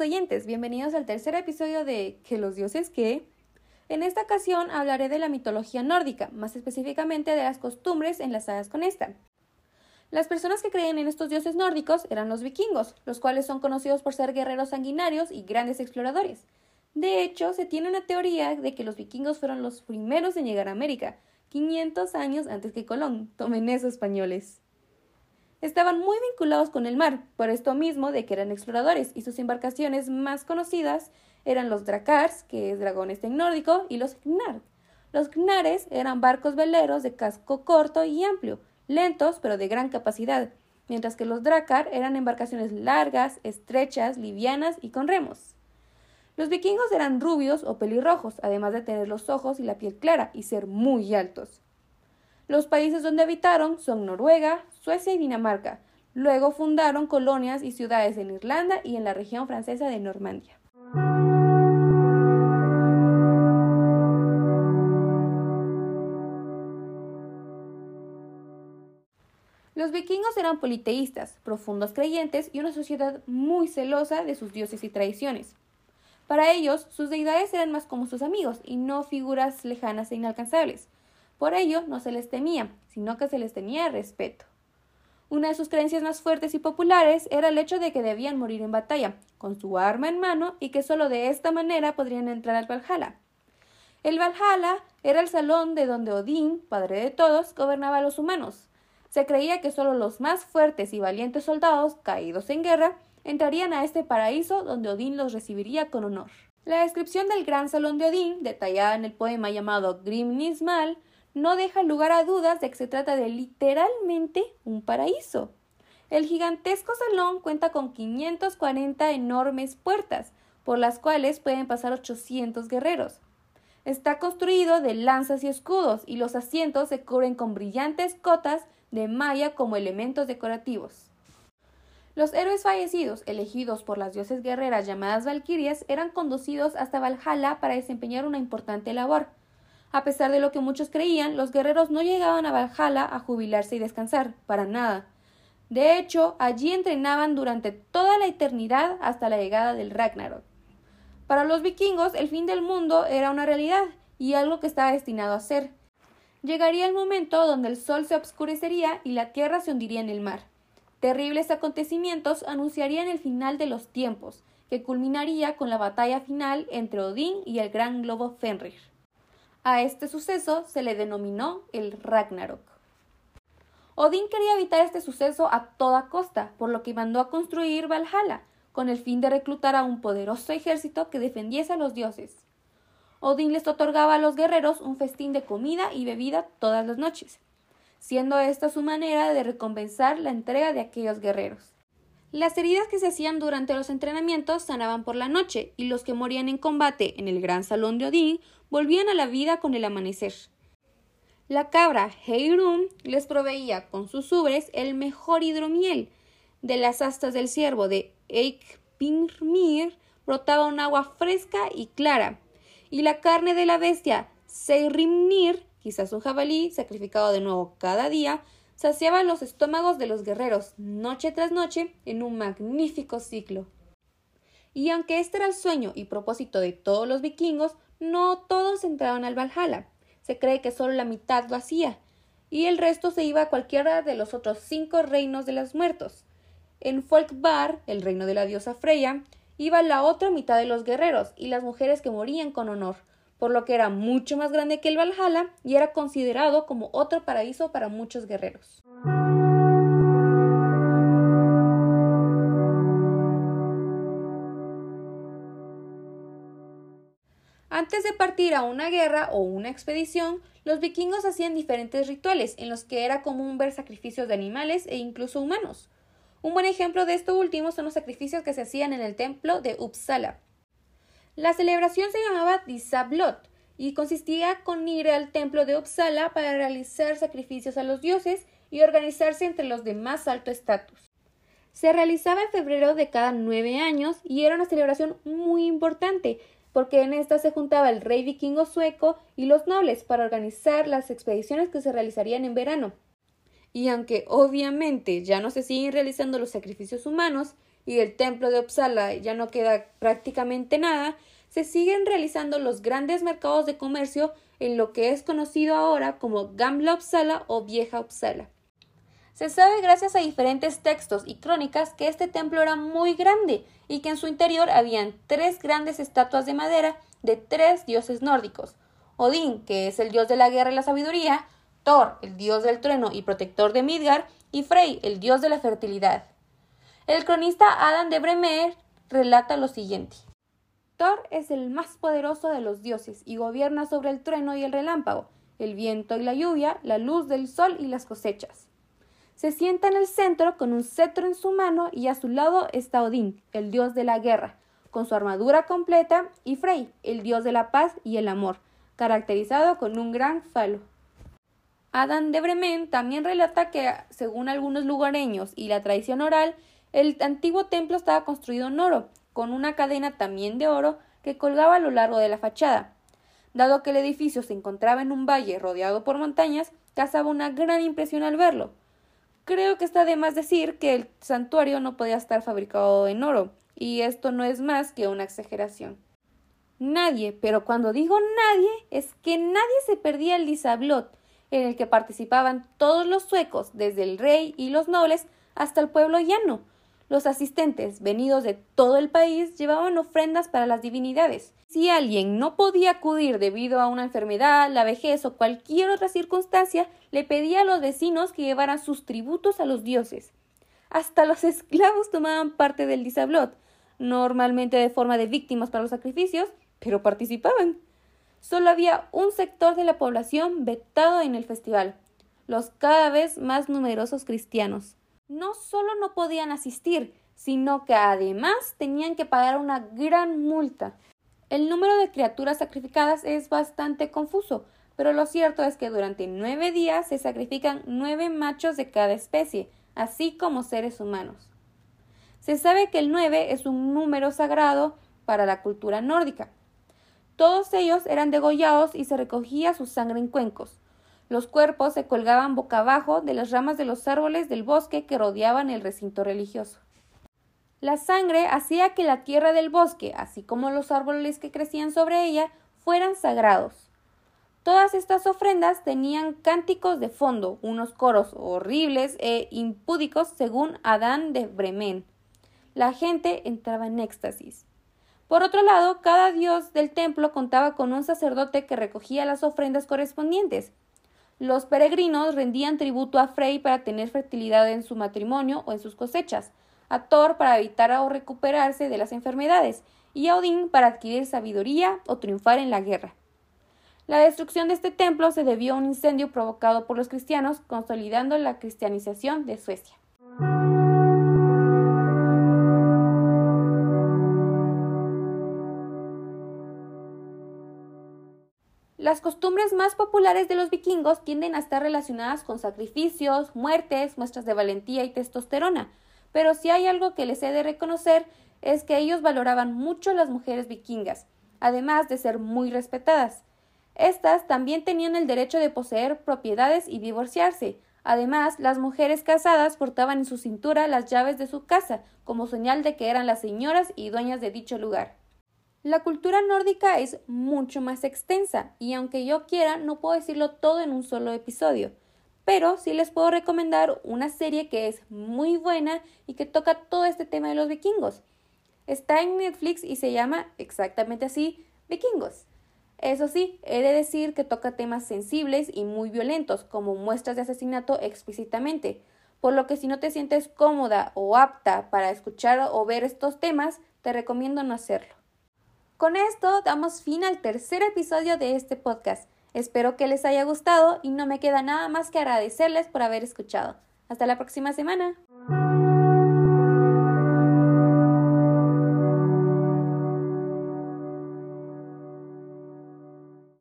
oyentes, bienvenidos al tercer episodio de ¿Que los dioses qué? En esta ocasión hablaré de la mitología nórdica, más específicamente de las costumbres enlazadas con esta. Las personas que creen en estos dioses nórdicos eran los vikingos, los cuales son conocidos por ser guerreros sanguinarios y grandes exploradores. De hecho, se tiene una teoría de que los vikingos fueron los primeros en llegar a América, 500 años antes que Colón. Tomen eso, españoles estaban muy vinculados con el mar, por esto mismo de que eran exploradores, y sus embarcaciones más conocidas eran los drakars, que es dragones en nórdico, y los gnar. Los gnares eran barcos veleros de casco corto y amplio, lentos pero de gran capacidad, mientras que los drakar eran embarcaciones largas, estrechas, livianas y con remos. Los vikingos eran rubios o pelirrojos, además de tener los ojos y la piel clara y ser muy altos. Los países donde habitaron son Noruega, Suecia y Dinamarca. Luego fundaron colonias y ciudades en Irlanda y en la región francesa de Normandía. Los vikingos eran politeístas, profundos creyentes y una sociedad muy celosa de sus dioses y tradiciones. Para ellos, sus deidades eran más como sus amigos y no figuras lejanas e inalcanzables. Por ello, no se les temía, sino que se les tenía respeto. Una de sus creencias más fuertes y populares era el hecho de que debían morir en batalla, con su arma en mano, y que solo de esta manera podrían entrar al Valhalla. El Valhalla era el salón de donde Odín, padre de todos, gobernaba a los humanos. Se creía que solo los más fuertes y valientes soldados, caídos en guerra, entrarían a este paraíso donde Odín los recibiría con honor. La descripción del gran salón de Odín, detallada en el poema llamado Grimnismal, no deja lugar a dudas de que se trata de literalmente un paraíso. El gigantesco salón cuenta con 540 enormes puertas, por las cuales pueden pasar 800 guerreros. Está construido de lanzas y escudos, y los asientos se cubren con brillantes cotas de malla como elementos decorativos. Los héroes fallecidos, elegidos por las dioses guerreras llamadas Valquirias, eran conducidos hasta Valhalla para desempeñar una importante labor, a pesar de lo que muchos creían, los guerreros no llegaban a Valhalla a jubilarse y descansar, para nada. De hecho, allí entrenaban durante toda la eternidad hasta la llegada del Ragnarok. Para los vikingos, el fin del mundo era una realidad y algo que estaba destinado a ser. Llegaría el momento donde el sol se obscurecería y la tierra se hundiría en el mar. Terribles acontecimientos anunciarían el final de los tiempos, que culminaría con la batalla final entre Odín y el gran globo Fenrir. A este suceso se le denominó el Ragnarok. Odín quería evitar este suceso a toda costa, por lo que mandó a construir Valhalla, con el fin de reclutar a un poderoso ejército que defendiese a los dioses. Odín les otorgaba a los guerreros un festín de comida y bebida todas las noches, siendo esta su manera de recompensar la entrega de aquellos guerreros. Las heridas que se hacían durante los entrenamientos sanaban por la noche, y los que morían en combate en el gran salón de Odín volvían a la vida con el amanecer. La cabra Heirun les proveía con sus ubres el mejor hidromiel. De las astas del ciervo de Eikpinmir brotaba un agua fresca y clara, y la carne de la bestia Seirimnir, quizás un jabalí, sacrificado de nuevo cada día, saciaba los estómagos de los guerreros noche tras noche en un magnífico ciclo. Y aunque este era el sueño y propósito de todos los vikingos, no todos entraban al Valhalla. Se cree que solo la mitad lo hacía, y el resto se iba a cualquiera de los otros cinco reinos de los muertos. En Folkvar, el reino de la diosa Freya, iba la otra mitad de los guerreros y las mujeres que morían con honor, por lo que era mucho más grande que el Valhalla y era considerado como otro paraíso para muchos guerreros. Antes de partir a una guerra o una expedición, los vikingos hacían diferentes rituales en los que era común ver sacrificios de animales e incluso humanos. Un buen ejemplo de esto último son los sacrificios que se hacían en el templo de Uppsala. La celebración se llamaba Disablot y consistía con ir al templo de Uppsala para realizar sacrificios a los dioses y organizarse entre los de más alto estatus. Se realizaba en febrero de cada nueve años y era una celebración muy importante, porque en esta se juntaba el rey vikingo sueco y los nobles para organizar las expediciones que se realizarían en verano. Y aunque obviamente ya no se siguen realizando los sacrificios humanos, y del templo de Uppsala ya no queda prácticamente nada, se siguen realizando los grandes mercados de comercio en lo que es conocido ahora como Gamla Uppsala o Vieja Uppsala. Se sabe gracias a diferentes textos y crónicas que este templo era muy grande y que en su interior habían tres grandes estatuas de madera de tres dioses nórdicos. Odín, que es el dios de la guerra y la sabiduría, Thor, el dios del trueno y protector de Midgard, y Frey, el dios de la fertilidad. El cronista Adam de Bremer relata lo siguiente. Thor es el más poderoso de los dioses y gobierna sobre el trueno y el relámpago, el viento y la lluvia, la luz del sol y las cosechas. Se sienta en el centro con un cetro en su mano y a su lado está Odín, el dios de la guerra, con su armadura completa, y Frey, el dios de la paz y el amor, caracterizado con un gran falo. Adán de Bremen también relata que, según algunos lugareños y la tradición oral, el antiguo templo estaba construido en oro, con una cadena también de oro que colgaba a lo largo de la fachada. Dado que el edificio se encontraba en un valle rodeado por montañas, causaba una gran impresión al verlo. Creo que está de más decir que el santuario no podía estar fabricado en oro, y esto no es más que una exageración. Nadie, pero cuando digo nadie, es que nadie se perdía el Lisablot, en el que participaban todos los suecos, desde el rey y los nobles hasta el pueblo llano. Los asistentes, venidos de todo el país, llevaban ofrendas para las divinidades. Si alguien no podía acudir debido a una enfermedad, la vejez o cualquier otra circunstancia, le pedía a los vecinos que llevaran sus tributos a los dioses. Hasta los esclavos tomaban parte del disablot, normalmente de forma de víctimas para los sacrificios, pero participaban. Solo había un sector de la población vetado en el festival, los cada vez más numerosos cristianos. No solo no podían asistir, sino que además tenían que pagar una gran multa. El número de criaturas sacrificadas es bastante confuso, pero lo cierto es que durante nueve días se sacrifican nueve machos de cada especie, así como seres humanos. Se sabe que el 9 es un número sagrado para la cultura nórdica. Todos ellos eran degollados y se recogía su sangre en cuencos. Los cuerpos se colgaban boca abajo de las ramas de los árboles del bosque que rodeaban el recinto religioso. La sangre hacía que la tierra del bosque, así como los árboles que crecían sobre ella, fueran sagrados. Todas estas ofrendas tenían cánticos de fondo, unos coros horribles e impúdicos según Adán de Bremen, la gente entraba en éxtasis. Por otro lado, cada dios del templo contaba con un sacerdote que recogía las ofrendas correspondientes. Los peregrinos rendían tributo a Frey para tener fertilidad en su matrimonio o en sus cosechas, a Thor para evitar o recuperarse de las enfermedades, y a Odín para adquirir sabiduría o triunfar en la guerra. La destrucción de este templo se debió a un incendio provocado por los cristianos, consolidando la cristianización de Suecia. Las costumbres más populares de los vikingos tienden a estar relacionadas con sacrificios, muertes, muestras de valentía y testosterona, pero si hay algo que les he de reconocer es que ellos valoraban mucho a las mujeres vikingas, además de ser muy respetadas. Estas también tenían el derecho de poseer propiedades y divorciarse. Además, las mujeres casadas portaban en su cintura las llaves de su casa, como señal de que eran las señoras y dueñas de dicho lugar. La cultura nórdica es mucho más extensa y aunque yo quiera no puedo decirlo todo en un solo episodio, pero sí les puedo recomendar una serie que es muy buena y que toca todo este tema de los vikingos. Está en Netflix y se llama exactamente así, Vikingos. Eso sí, he de decir que toca temas sensibles y muy violentos, como muestras de asesinato explícitamente, por lo que si no te sientes cómoda o apta para escuchar o ver estos temas, te recomiendo no hacerlo. Con esto damos fin al tercer episodio de este podcast. Espero que les haya gustado y no me queda nada más que agradecerles por haber escuchado. Hasta la próxima semana.